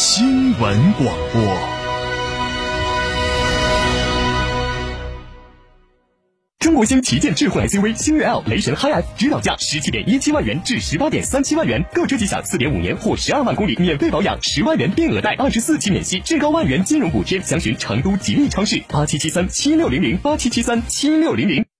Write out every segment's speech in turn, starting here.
新闻广播。中国星旗舰智慧 SUV 星越 L 雷神 HiF 指导价十七点一七万元至十八点三七万元，购车即享四点五年或十二万公里免费保养，十万元定额贷，二十四期免息，至高万元金融补贴。详询成都吉利超市八七七三七六零零八七七三七六零零。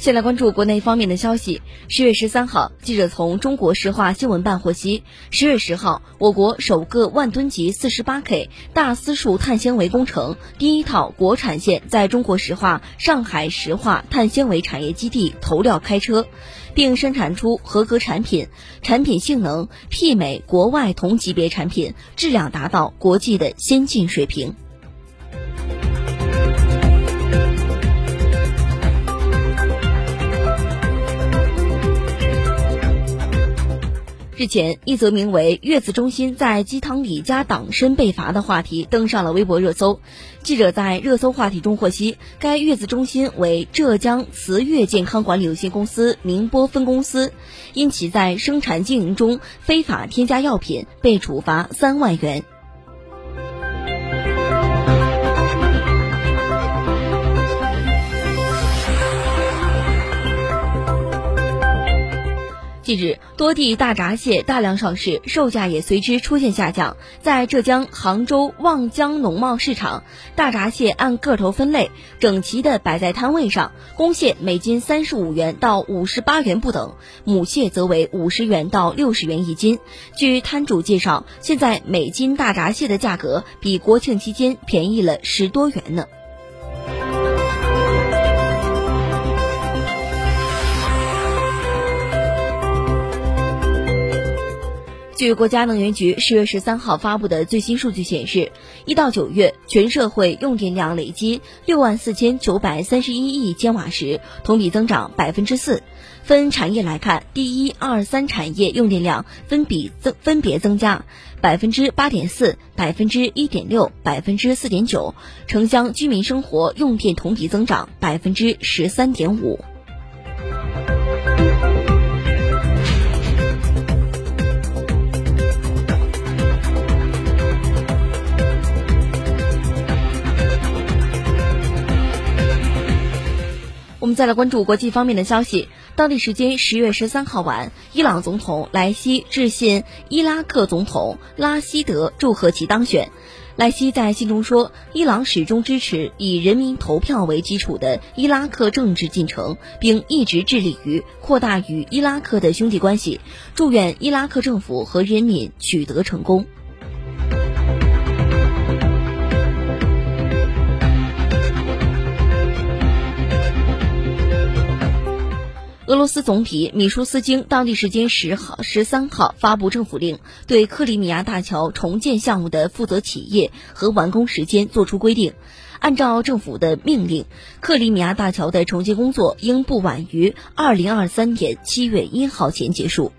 先来关注国内方面的消息。十月十三号，记者从中国石化新闻办获悉，十月十号，我国首个万吨级四十八 K 大丝数碳纤维工程第一套国产线在中国石化上海石化碳纤维产业基地投料开车，并生产出合格产品，产品性能媲美国外同级别产品，质量达到国际的先进水平。日前，一则名为“月子中心在鸡汤里加党参被罚”的话题登上了微博热搜。记者在热搜话题中获悉，该月子中心为浙江慈悦健康管理有限公司宁波分公司，因其在生产经营中非法添加药品，被处罚三万元。近日，多地大闸蟹大量上市，售价也随之出现下降。在浙江杭州望江农贸市场，大闸蟹按个头分类，整齐地摆在摊位上。公蟹每斤三十五元到五十八元不等，母蟹则为五十元到六十元一斤。据摊主介绍，现在每斤大闸蟹的价格比国庆期间便宜了十多元呢。据国家能源局十月十三号发布的最新数据显示，一到九月全社会用电量累计六万四千九百三十一亿千瓦时，同比增长百分之四。分产业来看，第一、二、三产业用电量分比增分别增加百分之八点四、百分之一点六、百分之四点九。城乡居民生活用电同比增长百分之十三点五。我们再来关注国际方面的消息。当地时间十月十三号晚，伊朗总统莱西致信伊拉克总统拉希德，祝贺其当选。莱西在信中说，伊朗始终支持以人民投票为基础的伊拉克政治进程，并一直致力于扩大与伊拉克的兄弟关系，祝愿伊拉克政府和人民取得成功。俄罗斯总理米舒斯京当地时间十号、十三号发布政府令，对克里米亚大桥重建项目的负责企业和完工时间作出规定。按照政府的命令，克里米亚大桥的重建工作应不晚于二零二三年七月一号前结束。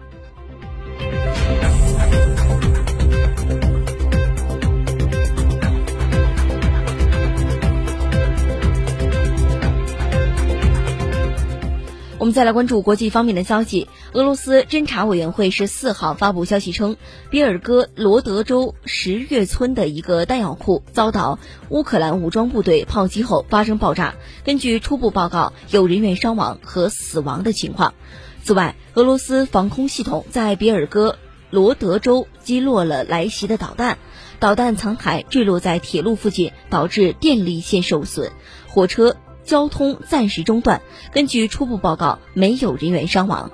我们再来关注国际方面的消息。俄罗斯侦查委员会十四号发布消息称，比尔哥罗德州十月村的一个弹药库遭到乌克兰武装部队炮击后发生爆炸。根据初步报告，有人员伤亡和死亡的情况。此外，俄罗斯防空系统在比尔哥罗德州击落了来袭的导弹，导弹残骸坠落在铁路附近，导致电力线受损，火车。交通暂时中断。根据初步报告，没有人员伤亡。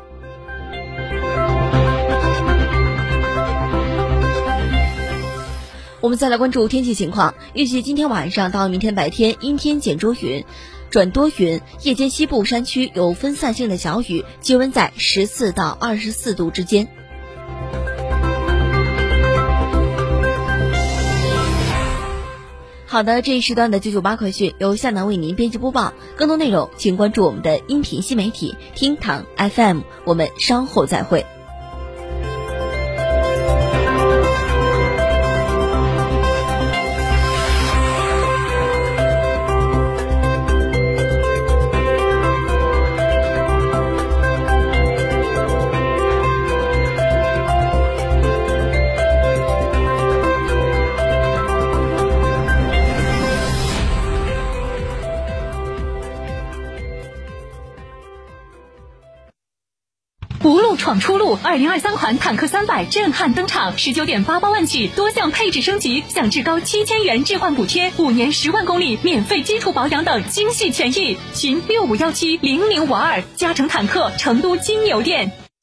我们再来关注天气情况，预计今天晚上到明天白天阴天见多云，转多云，夜间西部山区有分散性的小雨，气温在十四到二十四度之间。好的，这一时段的九九八快讯由夏楠为您编辑播报。更多内容，请关注我们的音频新媒体厅堂 FM。我们稍后再会。不路闯出路，二零二三款坦克三百震撼登场，十九点八八万起，多项配置升级，享至高七千元置换补贴，五年十万公里免费基础保养等精细权益。寻六五幺七零零五二，加成坦克成都金牛店。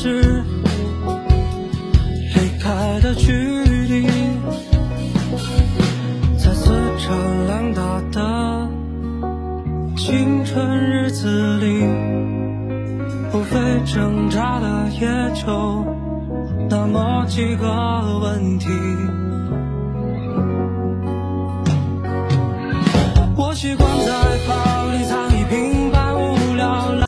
是离开的距离。在四场两大的青春日子里，无非挣扎的也就。那么几个问题，我习惯在。